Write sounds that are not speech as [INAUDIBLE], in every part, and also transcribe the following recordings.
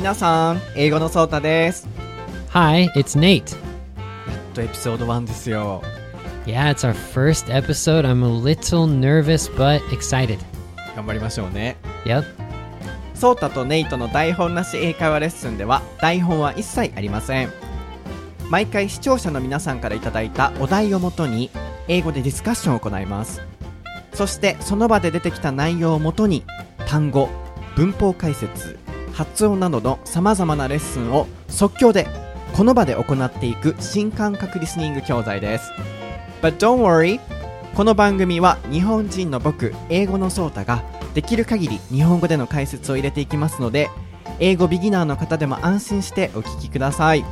皆さん、英語のソータです。Hi, it's Nate. やっとエピソード1ですよ。Yeah, it's our first episode. I'm a little nervous but excited. 頑張りましょうね。Yep. ソータとネイトの台本なし英会話レッスンでは台本は一切ありません。毎回視聴者の皆さんからいただいたお題をもとに英語でディスカッションを行います。そしてその場で出てきた内容をもとに単語、文法解説、発音などのさまざまなレッスンを即興でこの場で行っていく新感覚リスニング教材です。But don't worry! この番組は日本人の僕、英語のソータができる限り日本語での解説を入れていきますので、英語ビギナーの方でも安心してお聞きください。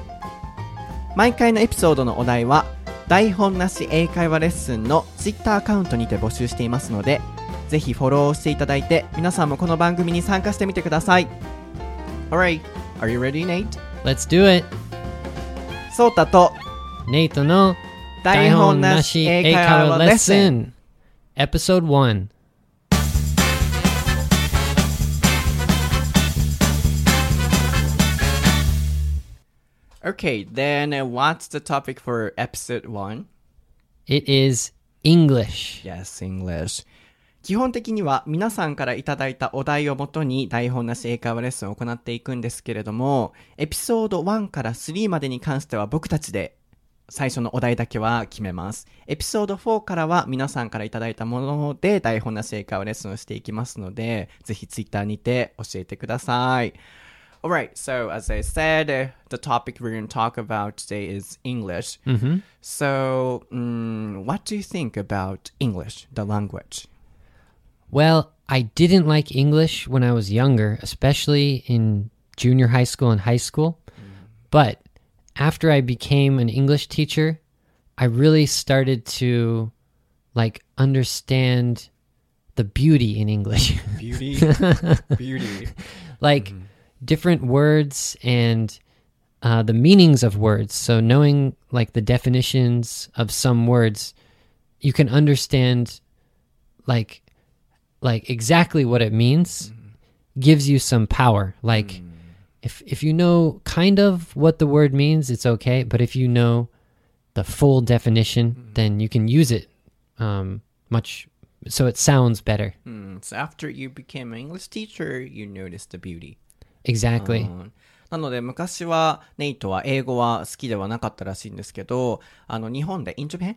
毎回のエピソードのお題は、台本なし英会話レッスンの Twitter アカウントにて募集していますので、ぜひフォローしていただいて、皆さんもこの番組に参加してみてください。Alright, are you ready, Nate? Let's do it. ソータと Nate no 台本なし英会話レッスン Episode 1. Okay, then uh, what's the topic for episode 1? It is English. Yes, English. 基本的には皆さんからいただいたお題をもとに台本なし英会話レッスンを行っていくんですけれども、エピソード1から3までに関しては僕たちで最初のお題だけは決めます。エピソード4からは皆さんからいただいたもので台本なし英会話レッスンをしていきますので、ぜひツイッターにて教えてください。Alright, so as I said, uh, the topic we're going to talk about today is English. Mm-hmm. So, mm, what do you think about English, the language? Well, I didn't like English when I was younger, especially in junior high school and high school. But after I became an English teacher, I really started to like understand the beauty in English. Beauty, [LAUGHS] beauty. like different words and uh, the meanings of words. So knowing like the definitions of some words, you can understand like like exactly what it means. Gives you some power. Like if if you know kind of what the word means, it's okay. But if you know the full definition, then you can use it um, much so it sounds better. Hmm, so after you became an English teacher, you noticed the beauty. Exactly. うんなので昔はネイトは英語は好きではなかったらしいんですけど、あの日本で in Japan?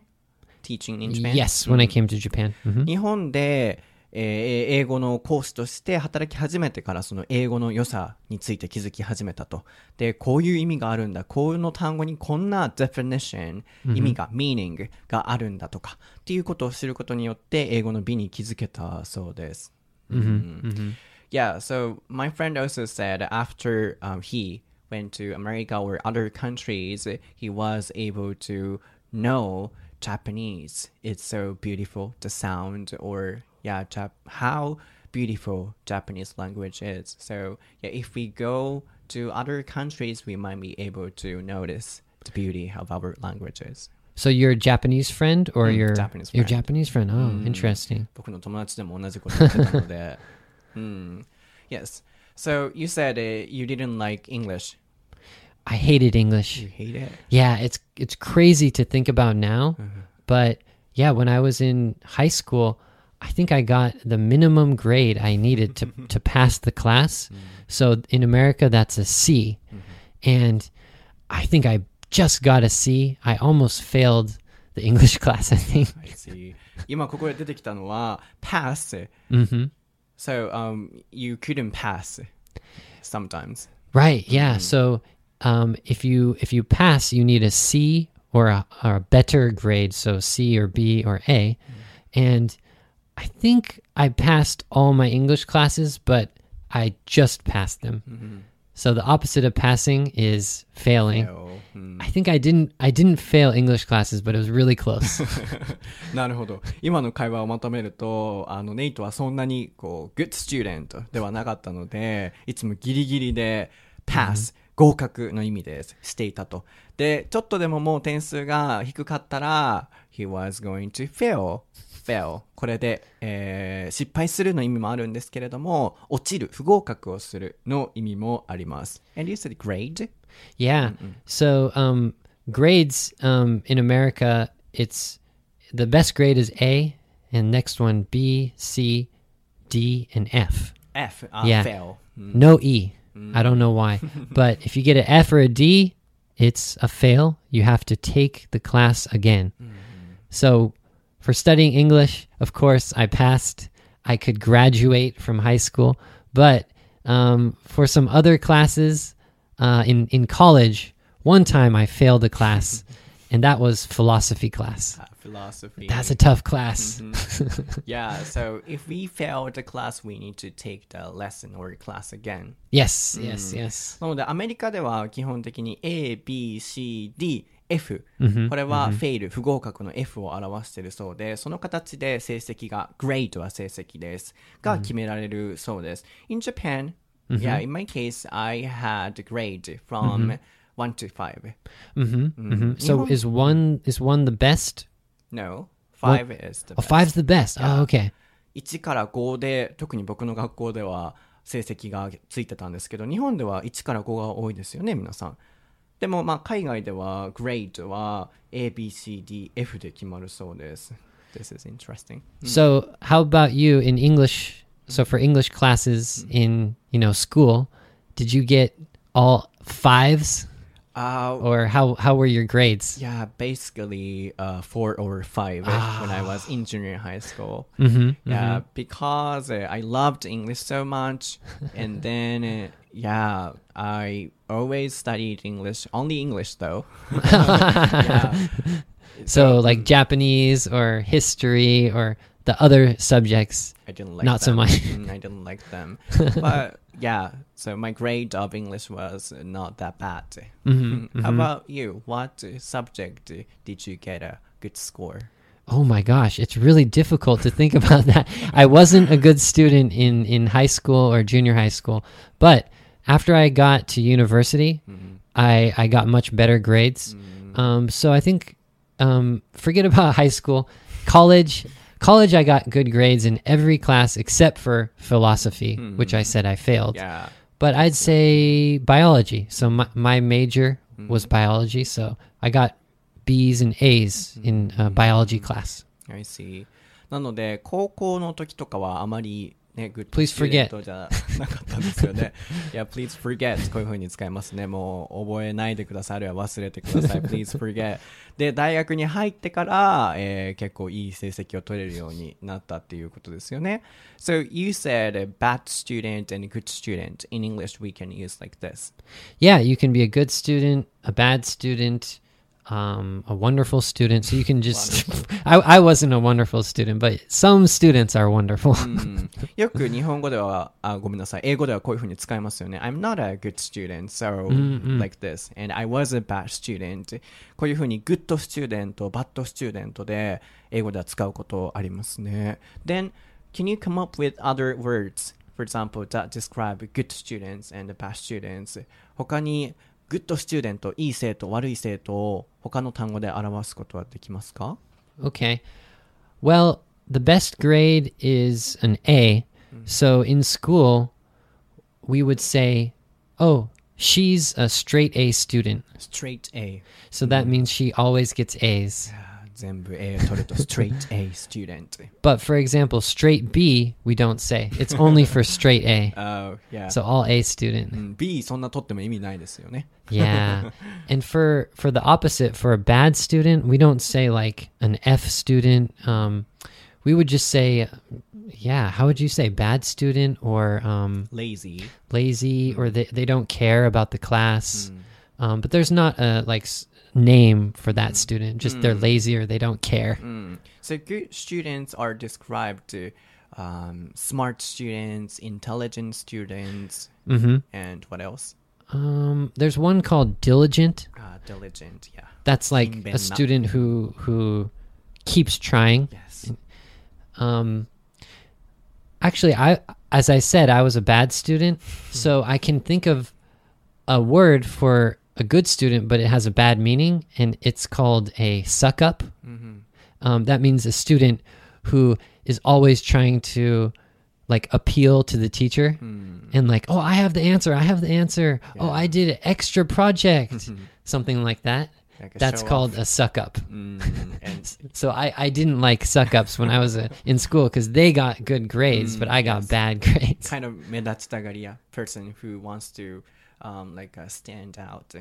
Teaching in Japan? Yes, when I came to Japan. Mhm. 日本で、 えー英語の講師として働き始めてからその英語の良さについて気づき始めたと。で、こういう意味があるんだ。こういうの単語にこんな definition、意味が、meaning があるんだとか、っていうことを知ることによって英語の美に気づけたそうです。うん。Yeah, so my friend also said after um, he went to America or other countries, he was able to know Japanese. It's so beautiful, the sound, or yeah, Jap- how beautiful Japanese language is. So yeah, if we go to other countries, we might be able to notice the beauty of our languages. So you're a Japanese friend or Mm, you're Japanese You're friend. Japanese friend. Oh, interesting. [LAUGHS] 僕の友達でも同じこと言ってたので。うん。Yes. So you said uh, you didn't like English. I hated English. You hate it? Yeah, it's it's crazy to think about now, but yeah, when I was in high school, I think I got the minimum grade I needed to [LAUGHS] to pass the class. So in America that's a C. And I think I just got a C. I almost failed the English class, [LAUGHS] I think. I see. 今ここで出てきたのは pass. Mhm. So um you couldn't pass sometimes. Right. Yeah. So um, if you if you pass, you need a C or a, or a better grade, so C or B or A. And I think I passed all my English classes, but I just passed them. So the opposite of passing is failing. Fail. うん。 I think I didn't I didn't fail English classes, but it was really close. [LAUGHS] なるほど。今の会話をまとめると、あの、ネイトはそんなに、こう、good student ではなかったので、いつもギリギリで pass、合格の意味でしていたと。で、ちょっとでももう点数が低かったら、he was going to fail fail これで、えー失敗するの意味もあるんですけれども落ちる不合格をするの意味もあります and you said grade Yeah. So um, grades um, in America, it's the best grade is A, and next one B, C, D, and F. F あ、 Yeah. fail No E. I don't know why, [LAUGHS] but if you get an F or a D, it's a fail. You have to take the class again. So for studying English, of course, I passed. I could graduate from high school, but um, for some other classes uh, in in college, one time I failed a class, and that was philosophy class. Uh, philosophy That's a tough class. [LAUGHS] yeah so if we fail the class we need to take the lesson or class again Yes, yes, yes. なのでアメリカでは基本的に A, B, C, D, F、これはフェイル、不合格の F を表しているそうで、その形で成績が、grade は成績です。が決められるそうです。In Japan, yeah, in my case, I had grade from 1 to 5. hmm So is one is one the best? No, 5 is the Oh, best. five's the best. Oh, okay. 1から5で、特に僕の学校では成績がついてたんですけど、日本では1から5が多いですよね、皆さん。でも、まあ、海外では、グレードは A, B, C, D, F で決まるそうです。This is interesting. So how about you in English? So for English classes in you know school, did you get all fives Uh, or how how were your grades? yeah, basically uh, 4 or 5 when I was in junior high school. Mm-hmm. Yeah, because uh, I loved English so much, and [LAUGHS] then uh, yeah, I always studied English, only English though. [LAUGHS] [LAUGHS] yeah, So like Japanese or history or the other subjects. I didn't like Not so much. Mm, I didn't like them, [LAUGHS] but yeah. So my grade of English was not that bad. Mm-hmm, [LAUGHS] How about you? What subject did you get a good score? Oh my gosh, it's really difficult to think [LAUGHS] about that. I wasn't a good student in in high school or junior high school, but after I got to university, I I got much better grades. Um, so I think um, forget about high school, college. College, I got good grades in every class except for philosophy, which I said I failed. Yeah. But I'd say biology. So my, my major was biology. So I got B's and A's in uh, biology class. I see. なので、高校の時とかはあまり ね、グッド Please スチューデン forget トじゃなかったんですよね。いや、please forget こういう風に使いますね。もう覚えないでください。あるいは忘れてください。please forget で、大学に入ってから、えー結構いい成績を取れるようになったっていうことですよね。So you said a bad student and a good student. In English, we can use like this. Yeah, you can be a good student, a bad student, um, a wonderful student. So you can just. [LAUGHS] I, I wasn't a wonderful student, but some students are wonderful. うん[LAUGHS] よく日本語では、あ、ごめんなさい。英語ではこういう風に使いますよね。I'm not a good student, so like this. And I was a bad student. こういう風に good student と bad student で英語では使うことありますね。Then, can you come up with other words, for example, that describe good students and bad students? 他に good student、いい生徒、悪い生徒を他の単語で表すことはできますか Okay. Well, the best grade is an A. So in school, we would say, oh, she's a straight A student. ?straight A. So that means she always gets A's. 全部 A を取ると straight A student. But for example, straight B, we don't say. It's only for straight A. Oh, [LAUGHS] yeah. So all A student. うん B そんな取っても意味ないですよね。 Yeah. [LAUGHS] and for for the opposite, for a bad student, we don't say like an F student. Um, we would just say, yeah, how would you say bad student or um, lazy. lazy or they, they don't care about the class. Um, but there's not a like s- name for that student. Just they're lazy or they don't care. Mm. So good students are described to um, smart students, intelligent students, hmm and what else? Um, there's one called diligent. Uh, diligent, yeah. That's like a student who who keeps trying. Yes. Um, actually, I as I said, I was a bad student, so I can think of a word for a good student, but it has a bad meaning, and it's called a suck up. Mm-hmm. Um, that means a student who is always trying to like appeal to the teacher mm. and like, oh, I have the answer, I have the answer, yeah. oh, I did an extra project, [LAUGHS] something like that. Like That's called off. a suck up. Mm, and- [LAUGHS] so I, I didn't like suck ups when I was a, in school because they got good grades, mm, but I got mm, yes. bad [LAUGHS] grades. Kind of medatstagariya person who wants to um, like uh, stand out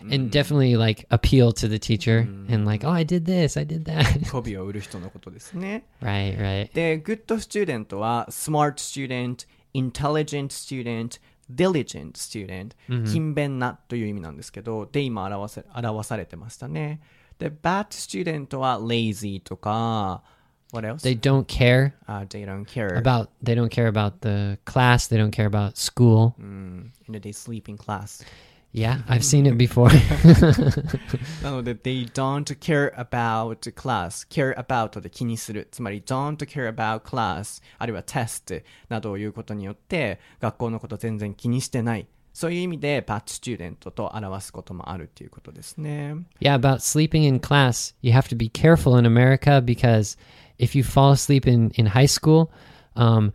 And definitely like appeal to the teacher and like, oh, I did this, I did that. 媚びを売る人のことですね right, right. で good student は smart student intelligent student diligent student 勤勉なという意味なんですけどで今表せ表されてましたねで bad student は lazy とか what else? They don't care uh, they don't care about they don't care about the class, they don't care about school. うん、and they sleep in class Yeah, I've seen it before. [LAUGHS] [LAUGHS] なので、they don't care about class, care about で気にする。つまり、don't care about class, あるいは test などを言うことによって、学校のこと全然気にしてない。そういう意味で、bad student と表すこともあるっていうことですね。 yeah, about sleeping in class, you have to be careful in America because if you fall asleep in, in high school, um,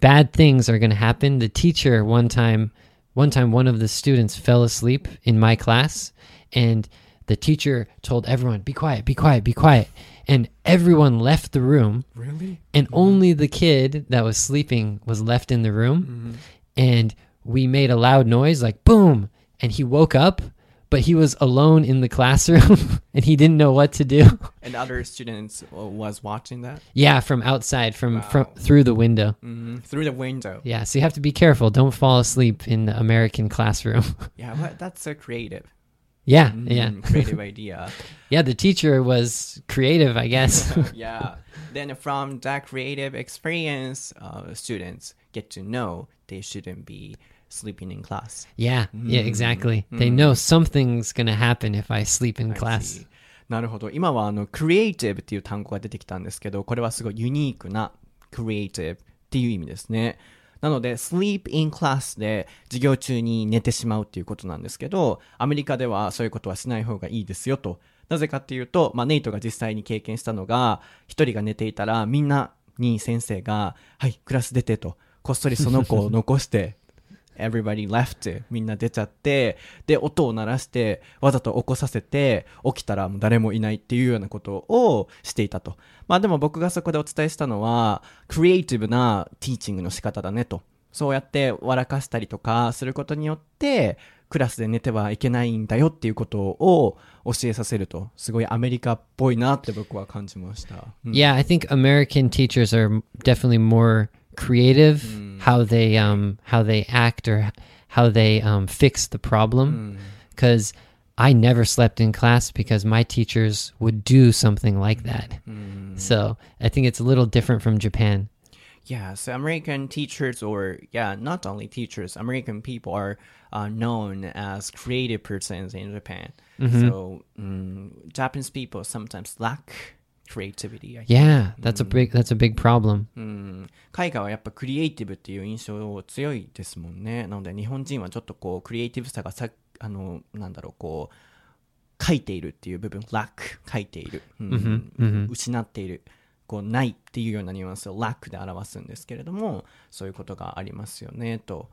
bad things are going to happen. The teacher one time, one time, one of the students fell asleep in my class, and the teacher told everyone, "Be quiet, be quiet, be quiet," and everyone left the room. Really? and only the kid that was sleeping was left in the room and we made a loud noise like boom and he woke up but he was alone in the classroom [LAUGHS] and he didn't know what to do And other students was watching that yeah from outside from from through the window Mhm. through the window. yeah so you have to be careful don't fall asleep in the american classroom [LAUGHS] Yeah, but that's so creative. yeah Mm, yeah [LAUGHS] creative idea. yeah the teacher was creative i guess yeah. Then from that creative experience, uh, students get to know they shouldn't be sleeping in class. yeah yeah exactly they know something's gonna happen if i sleep in class なるほど。今はあの、クリエイティブっていう単語が出てきたんですけど、これはすごいユニークなクリエイティブっていう意味ですね。なので、sleep in class で授業中に寝てしまうっていうことなんですけど、アメリカではそういうことはしない方がいいですよと。なぜかっていうと、まあ、ネイトが実際に経験したのが、一人が寝ていたら、みんなに先生が、はい、クラス出てと、こっそりその子を残して、everybody left みんな出ちゃってで音を鳴らしてわざと起こさせて起きたらもう誰もいないっていうようなことをしていたと。まあでも僕がそこでお伝えしたのはクリエイティブなティーチングの仕方だねと。そうやって笑かしたりとかすることによってクラスで寝てはいけないんだよっていうことを教えさせると。すごいアメリカっぽいなって僕は感じました、うん。Yeah, I think American teachers are definitely more creative how they um how they act or how they um fix the problem cuz I never slept in class because my teachers would do something like that. So, I think it's a little different from Japan. Yeah, so American teachers, or yeah, not only teachers, American people are uh, known as creative persons in Japan. So mm, Japanese people sometimes lack creativity. Yeah, that's a big that's a big problem. うん海外はやっぱクリエイティブっていう印象強いですもんね。なので日本人はちょっとこうクリエイティブさがさあのなんだろうこう書いているっていう部分 lack 書いている、うん失っているこうないっていうようなニュアンスを lack で表すんですけれどもそういうことがありますよねと。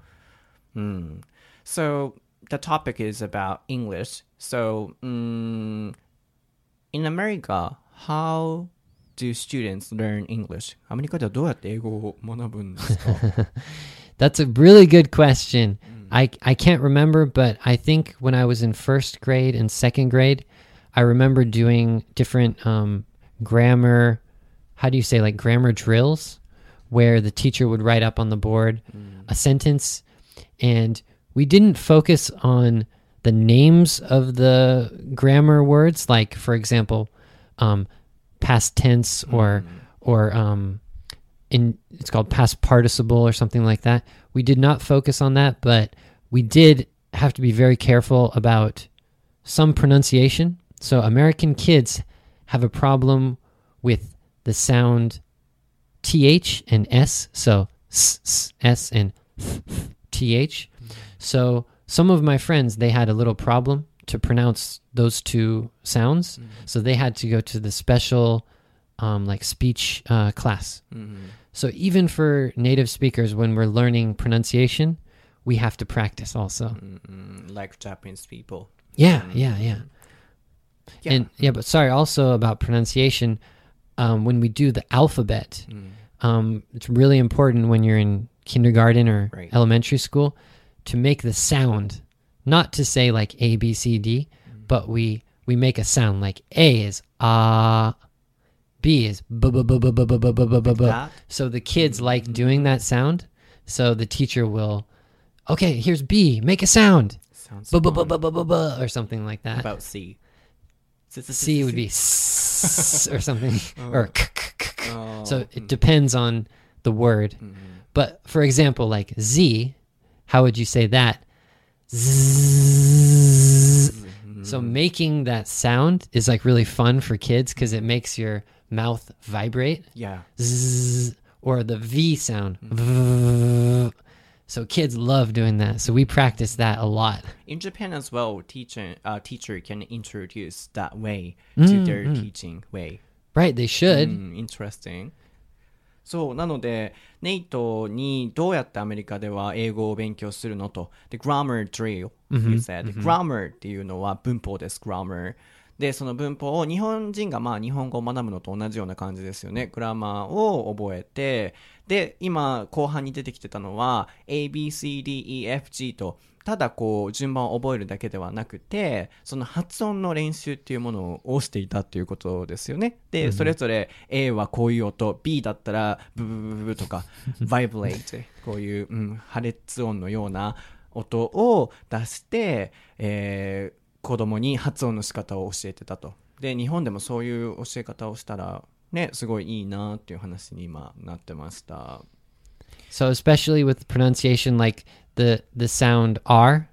うん、so the topic is about English. So um, in America, how do students learn English? アメリカではどうやって英語を学ぶんですか That's a really good question. I I can't remember, but I think when I was in first grade and second grade, I remember doing different um, grammar. How do you say like grammar drills, where the teacher would write up on the board a sentence, and we didn't focus on the names of the grammar words, like for example, um, past tense or or um, in it's called past participle or something like that. We did not focus on that, but we did have to be very careful about some pronunciation. So American kids have a problem with the sound th and s. So s, s, s and th, th. So some of my friends they had a little problem to pronounce those two sounds. So they had to go to the special um, like speech uh, class. So even for native speakers, when we're learning pronunciation, we have to practice also. Mm, like Japanese people. Yeah, yeah, yeah. Yeah. And yeah, but sorry, also about pronunciation. Um, when we do the alphabet, um, it's really important when you're in kindergarten or Right. elementary school to make the sound, not to say like A B C D, but we we make a sound like A is ah, B is b b b b b b b b b b. that? So the kids like doing that sound. So the teacher will, okay, here's B, make a sound, b b b b b b b or something like that. about C. C would be s or something or k, k, k, k. Oh, so it depends on the word. But for example, like Z, how would you say that? Zzz. So mm-hmm. making that sound is like really fun for kids because it makes your mouth vibrate. yeah. Zzz, or the V sound. V. So kids love doing that. So we practice that a lot. In Japan as well, teacher uh, teacher can introduce that way to their mm-hmm. teaching way. Right, they should. Mm, うん、interesting. そう、なので、ネイトにどうやってアメリカでは英語を勉強するのと。で、grammar drill, you said. grammar っていうのは文法です、grammar. で、その文法を日本人がまあ日本語を学ぶのと同じような感じですよね。グラマーを覚えて、で、今後半に出てきてたのは A, B, C, D, E, F, G とただこう順番を覚えるだけではなくてその発音の練習っていうものをしていたっていうことですよね。で、それぞれ A はこういう音 B だったらブブブブブとか vibrate こういう、うん、破裂音のような音を出して、えー子供に発音の仕方を教えてたとで日本でもそういう教え方をしたらねすごいいいなっていう話に今なってました So especially with pronunciation, like the the sound R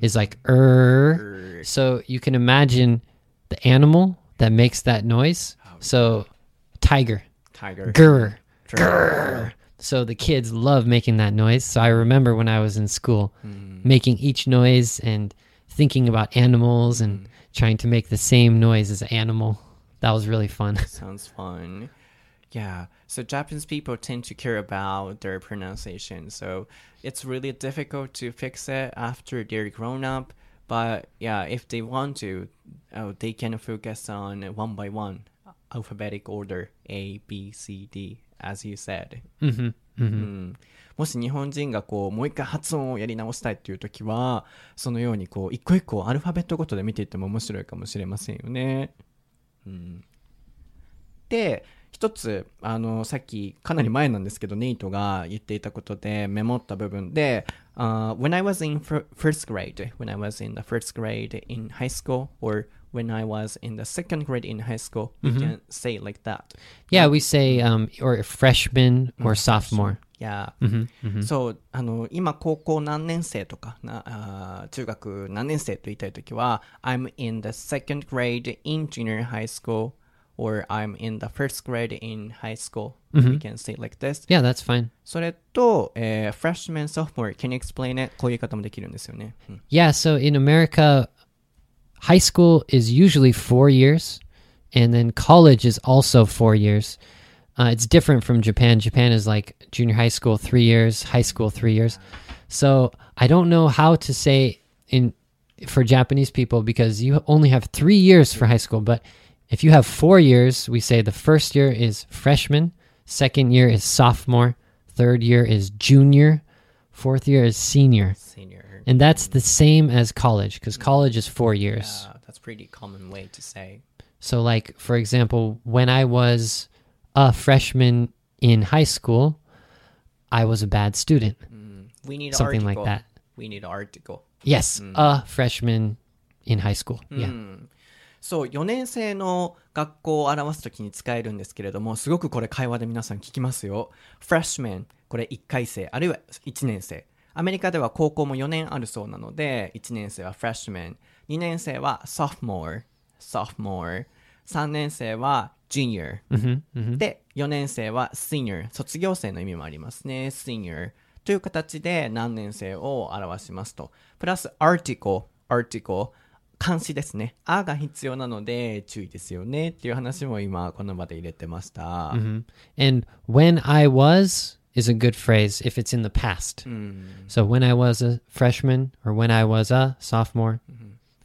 is like er. So you can imagine the animal that makes that noise. So tiger, Tiger grr, grr. So the kids love making that noise. So I remember when I was in school, making each noise and thinking about animals and trying to make the same noise as an animal. That was really fun. [LAUGHS] Sounds fun. Yeah. So Japanese people tend to care about their pronunciation. So it's really difficult to fix it after they're grown up. But yeah, if they want to, oh, they can focus on one by one alphabetic order A, B, C, D, as you said. うんもし日本人がこうもう一回発音をやり直したいっていう時はそのようにこう一個一個アルファベットごとで見ていっても面白いかもしれませんよね。 で一つあのさっきかなり前なんですけどネイトが言っていたことでメモった部分で、uh, When I was in fir- first grade when I was in the first grade in high school or when I was in the second grade in high school we can say like that Yeah, we say um or freshman or sophomore. Yeah. そう、あの、今高校何年生とか、なあー中学何年生と言いたいときは、I'm in the second grade in junior high school or I'm in the first grade in high school. We can say it like this. Yeah, that's fine. それと、えー、freshman, sophomore, can you explain it? こういう言い方もできるんですよね。うん Yeah, so in America, high school is usually four years, and then college is also four years. Uh, it's different from Japan. Japan is like junior high school three years, high school three years. So I don't know how to say in for Japanese people because you only have three years for high school. But if you have four years, we say the first year is freshman, second year is sophomore, third year is junior, fourth year is senior. Senior. And that's the same as college because college is four years. Yeah, that's pretty common way to say. So, like, for example, when I was a freshman in high school, I was a bad student. We need Something article. like that. We need article. Yes, a freshman in high school. Yeah. そう、4年生の学校を表すときに使えるんですけれども、すごくこれ会話で皆さん聞きますよ。freshman、これ1回生、あるいは1年生。アメリカでは高校も4年あるそうなので、1年生は freshman、2年生は sophomore、sophomore、3年生は junior、で、4年生は senior、卒業生の意味もありますね。senior という形で何年生を表しますと。プラス article、article、監視ですね。あが必要なので注意ですよねっていう話も今この場で入れてました。Mhm. And when I was is a good phrase if it's in the past. うん。So when I was a freshman or when I was a sophomore,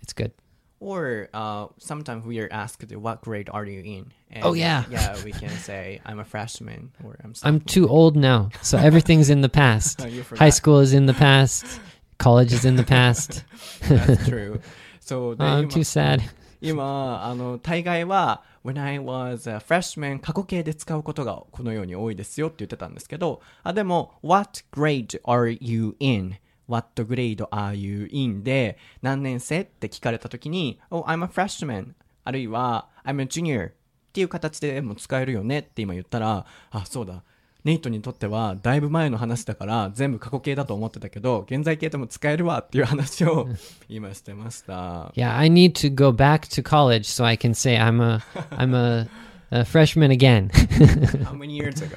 it's good. Or uh, sometimes we are asked, what grade are you in? And, Oh, yeah. Yeah, we can [LAUGHS] say, I'm a freshman or I'm I'm sophomore. too old now, so [LAUGHS] everything's in the past. [LAUGHS] Oh, you forgot. High school is in the past. College is in the past. That's true. そうで、 Oh, I'm 今 too sad. 今あの大概は When I was a freshman 過去形で使うことがこのように多いですよって言ってたんですけどあでも What grade are you in? What grade are you in? で何年生って聞かれた時に Oh, I'm a freshman あるいは I'm a junior っていう形でも使えるよねって今言ったらあそうだネイトにとってはだいぶ前の話だから全部過去形だと思ってたけど現在形でも使えるわっていう話を今してました。Yeah, I need to go back to college so I can say I'm a I'm a, a freshman again. How many years ago?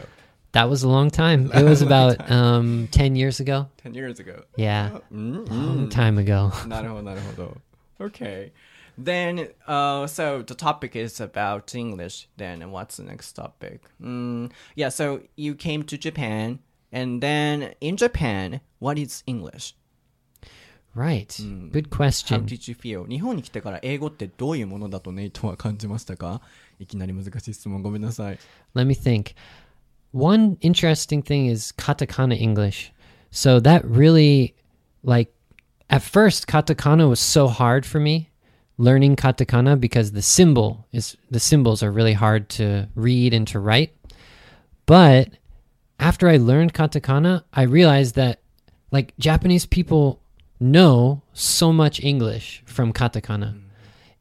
that was a long time. It was about um 10 years ago. 10 years ago. Yeah, うん、 long time ago. [LAUGHS] なるほど、なるほど。Okay. Then, uh, so the topic is about English. Then, what's the next topic? Mm, yeah, so you came to Japan, and then in Japan, what is English? Right. Good How question. did you feel? 日本に来てから英語ってどういうものだとネイトは感じましたかいきなり難しい質問ごめんなさい。 Let me think. One interesting thing is katakana English. So that really like at first katakana was so hard for me learning katakana because the symbol is the symbols are really hard to read and to write. But after I learned katakana, I realized that like Japanese people know so much English from katakana. Mm.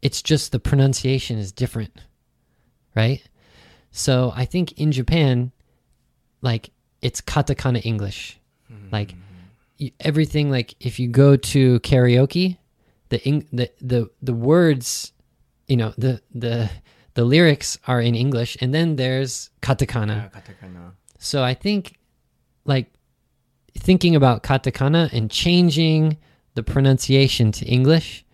It's just the pronunciation is different. Right? So I think in Japan, like it's katakana English. Mm. Like everything like if you go to karaoke, the the the the words, you know, the the the lyrics are in English and then there's katakana. Yeah, katakana. So I think like thinking about katakana and changing the pronunciation to English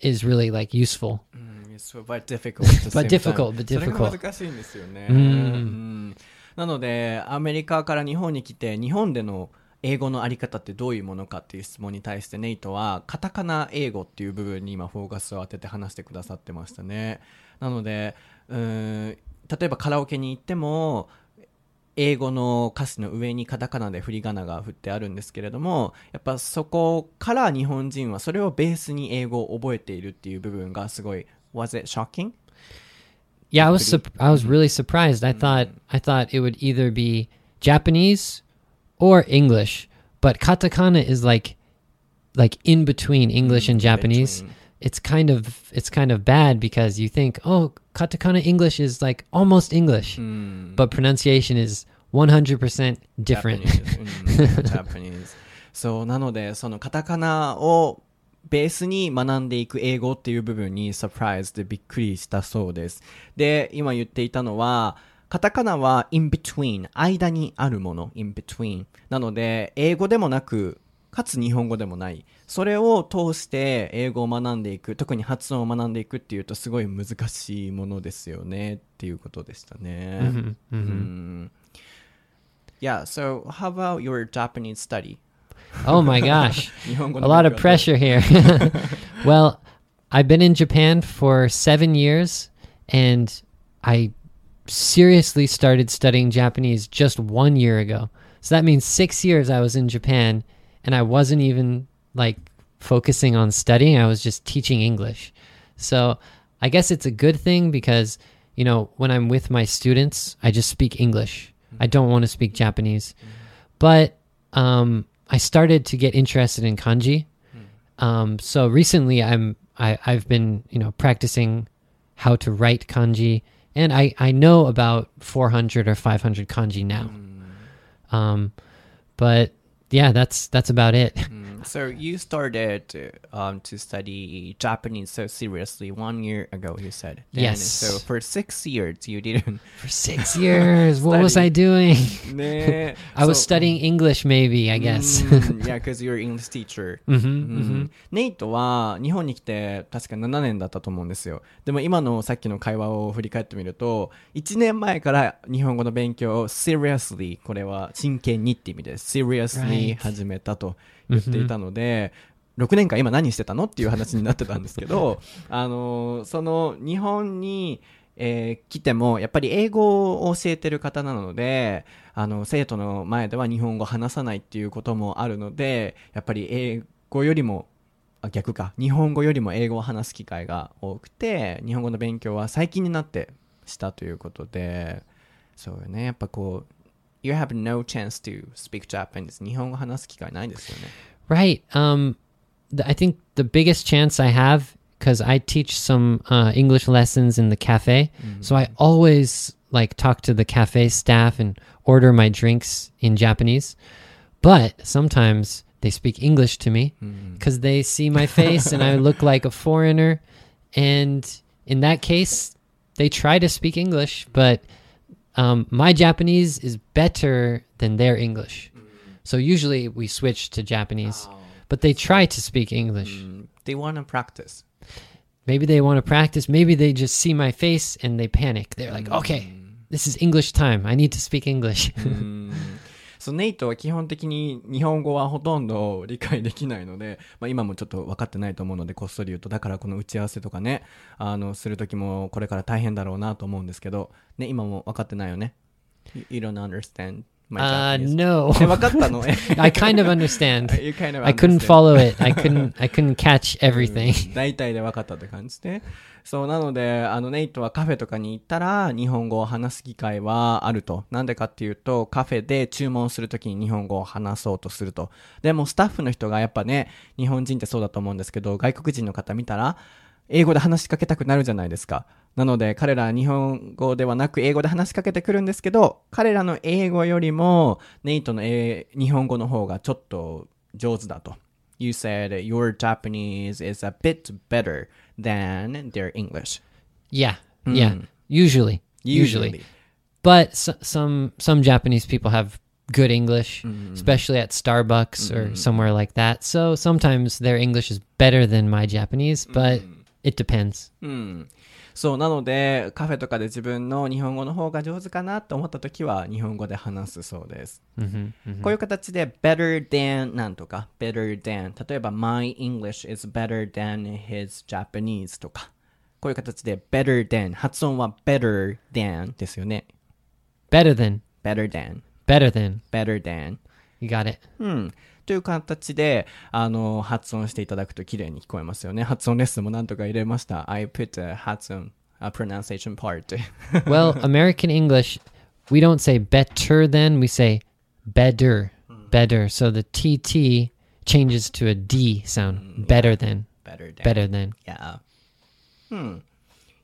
is really like useful. Mm, [LAUGHS] but difficult. but difficult, but difficult. うんなので、アメリカから日本に来て、日本での英語のあり方ってどういうものかっていう質問に対して、ネイトは、カタカナ英語っていう部分に今、フォーカスを当てて話してくださってましたね。なので、うん例えばカラオケに行っても、英語の歌詞の上にカタカナで振り仮名が振ってあるんですけれどもやっぱそこから日本人はそれをベースに英語を覚えているっていう部分がすごい Was it shocking? Yeah, I was sup- I was really surprised. I thought I thought it would either be Japanese or English, but katakana is like like in between English and Japanese. between. It's kind of it's kind of bad because you think, "Oh, katakana English is like almost English." うん、 But pronunciation is 100% different. Japanese うん Japanese [LAUGHS] そうなのでそのカタカナを ベースに学んでいく英語っていう部分にサプライズでびっくりしたそうです。で今言っていたのはカタカナは in between 間にあるもの in between なので英語でもなくかつ日本語でもない。それを通して英語を学んでいく特に発音を学んでいくっていうとすごい難しいものですよねっていうことでしたね、Mhm, う mhm. ん。Yeah, so how about your Japanese study? Oh my gosh. [LAUGHS] a lot of pressure here. [LAUGHS] [LAUGHS] well, I've been in Japan for seven years and I seriously started studying Japanese just one year ago. So that means six years I was in Japan and I wasn't even like focusing on studying, I was just teaching English. So I guess it's a good thing because, you know, when I'm with my students, I just speak English. I mm-hmm. don't want to speak Japanese. Mm-hmm. But um, I started to get interested in kanji. Um, so recently, I'm I, I've been you know practicing how to write kanji, and I I know about 400 or 500 kanji now. Um, but yeah, that's that's about it. So you started um, to study Japanese so seriously one year ago, you said. Then, Yes. So for six years you didn't. For six years, what was. I doing? ね I was So- studying English, maybe I guess. うん yeah, because you're English teacher. ネイトは日本に来て確か7年だったと思うんですよ。でも今のさっきの会話を振り返ってみると、1年前から日本語の勉強を seriously、これは真剣にって意味で seriously Right. 始めたと言っていたので、6年間今何してたのっていう話になってたんですけど、[LAUGHS] あのーその日本に、えー来てもやっぱり英語を教えてる方なのであの生徒の前では日本語話さないっていうこともあるのでやっぱり英語よりもあ逆か。日本語よりも英語を話す機会が多くて日本語の勉強は最近になってしたということでそうよね。やっぱこう You have no chance to speak Japanese 日本語話す機会ないですよね Right. Um, th- I think the biggest chance I have because I teach some uh, English lessons in the cafe, so I always like talk to the cafe staff and order my drinks in Japanese. But sometimes they speak English to me because they see my face and I look [LAUGHS] like a foreigner. And in that case, they try to speak English, but um, my Japanese is better than their English. So usually we switch to Japanese, but they try to speak English. Mm, They wanna practice Maybe they want to practice. Maybe they just see my face and they panic. They're like, okay, this is English time. I need to speak English. [LAUGHS] そのネイトは基本的に日本語はほとんど理解できないので、[LAUGHS] まあ、今もちょっと分かってないと思うのでこっそり言うとだからこの打ち合わせとかねあのする時もこれから大変だろうなと思うんですけど、ね、今も分かってないよね？You, don't understand uh, no. え分かったの I kind of understand. [LAUGHS] You kind of I couldn't understand. follow it. I [LAUGHS] couldn't. I couldn't catch everything. [LAUGHS] 大体で分かったって感じで。そう、なので、あの、ネイトはカフェとかに行ったら、日本語を話す機会はあると。なんでかっていうと、カフェで注文するときに日本語を話そうとすると。でも、スタッフの人がやっぱね、日本人ってそうだと思うんですけど、外国人の方見たら、英語で話しかけたくなるじゃないですか。なので、彼らは日本語ではなく英語で話しかけてくるんですけど、彼らの英語よりも、ネイトの英日本語の方がちょっと上手だと。You said your Japanese is a bit better than their English. Yeah. Yeah. Usually. Usually. But s- some some Japanese people have good English, especially at Starbucks or somewhere like that. So sometimes their English is better than my Japanese, but it depends. うん。そう、なので、カフェとかで自分の日本語の方が上手かなと思った時は、日本語で話すそうです。こういう形で、better than なんとか、better than。例えば、my English is better than his Japanese とか。こういう形で、better than。発音は better than ですよね。Better than. better than, Better than. better than. You got it. うん。という形で、あの、発音していただくと綺麗に聞こえますよね。発音レッスンもなんとか入れました。I put a 発音、a pronunciation part. [LAUGHS] Well, American English, we don't say better than, we say better. Better. So the TT changes to a D sound. Better than. better than. Better than. Yeah. Hmm.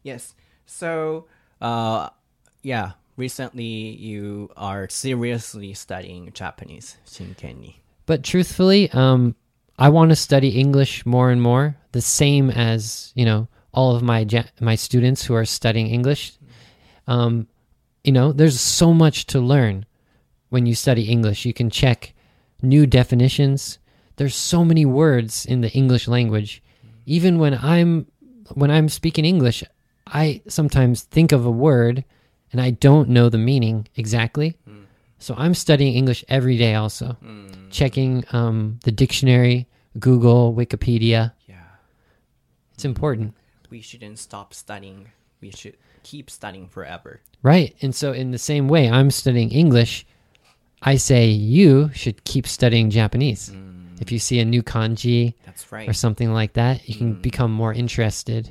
Yes. So, uh, yeah. Recently, you are seriously studying Japanese. 真剣に。 But truthfully, um, I want to study English more and more, the same as you know all of my my students who are studying English. Um, you know, there's so much to learn when you study English. You can check new definitions. There's so many words in the English language. Even when I'm when I'm speaking English, I sometimes think of a word and I don't know the meaning exactly. So I'm studying English every day also. Mm. Checking um, the dictionary, Google, Wikipedia. Yeah. It's important. We shouldn't stop studying. We should keep studying forever. Right. And so, in the same way, I'm studying English. I say you should keep studying Japanese. Mm. If you see a new kanji That's right. or something like that, you can mm. become more interested.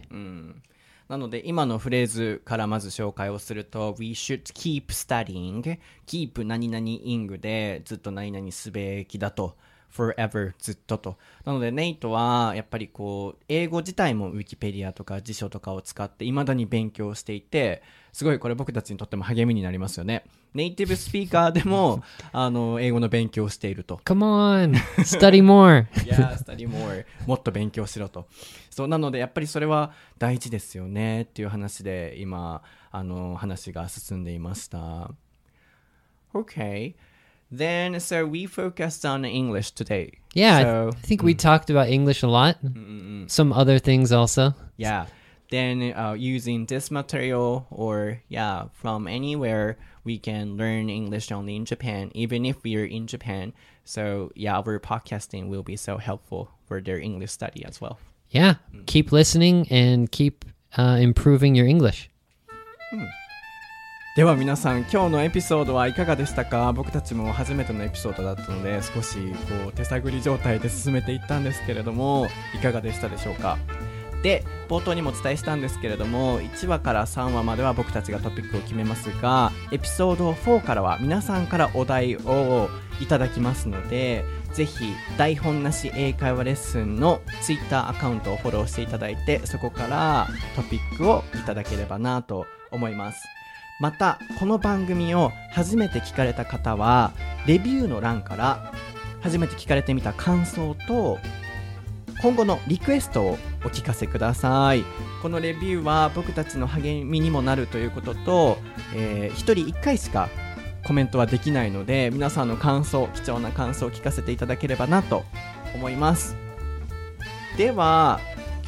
なので、今のフレーズからまず紹介をすると、We should keep studying, keep 何々 ing でずっと何々すべきだと、forever ずっとと。なので、ネイトはやっぱりこう、英語自体もウィキペディアとか辞書とかを使って未だに勉強していて、すごいこれ僕たちにとっても励みになりますよね。ネイティブスピーカーでもあの英語の勉強をしていると。Come on, study more. Yeah, study more. もっと勉強しろと。そうなのでやっぱりそれは大事ですよねっていう話で今あの話が進んでいました。Okay. Then so we focused on English today. Yeah, I, So, I think we talked about English a lot. Some other things also. Yeah. Then uh, using this material or yeah, from anywhere we can learn English only in Japan, even if we are in Japan. So yeah, our podcasting will be so helpful for their English study as well. Yeah, keep listening and keep uh, improving your English. では皆さん今日のエピソードはいかがでしたか僕たちも初めてのエピソードだったので少しこう手探り状態で進めていったんですけれどもいかがでしたでしょうか で冒頭にもお伝えしたんですけれども1話から3話までは僕たちがトピックを決めますがエピソード4からは皆さんからお題をいただきますのでぜひ台本なし英会話レッスンの Twitter アカウントをフォローしていただいてそこからトピックをいただければなと思います。またこの番組を初めて聞かれた方はレビューの欄から初めて聞かれてみた感想と今後のリクエストをお聞かせくださいこのレビューは僕たちの励みにもなるということと、え1人1回しかコメントはできないので皆さんの感想貴重な感想を聞かせていただければなと思いますでは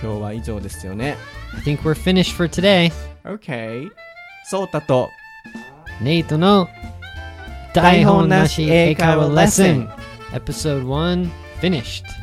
今日は以上ですよね I think we're finished for today. OK ソータと Nate no 台本なし英会話 lesson. Episode 1 finished.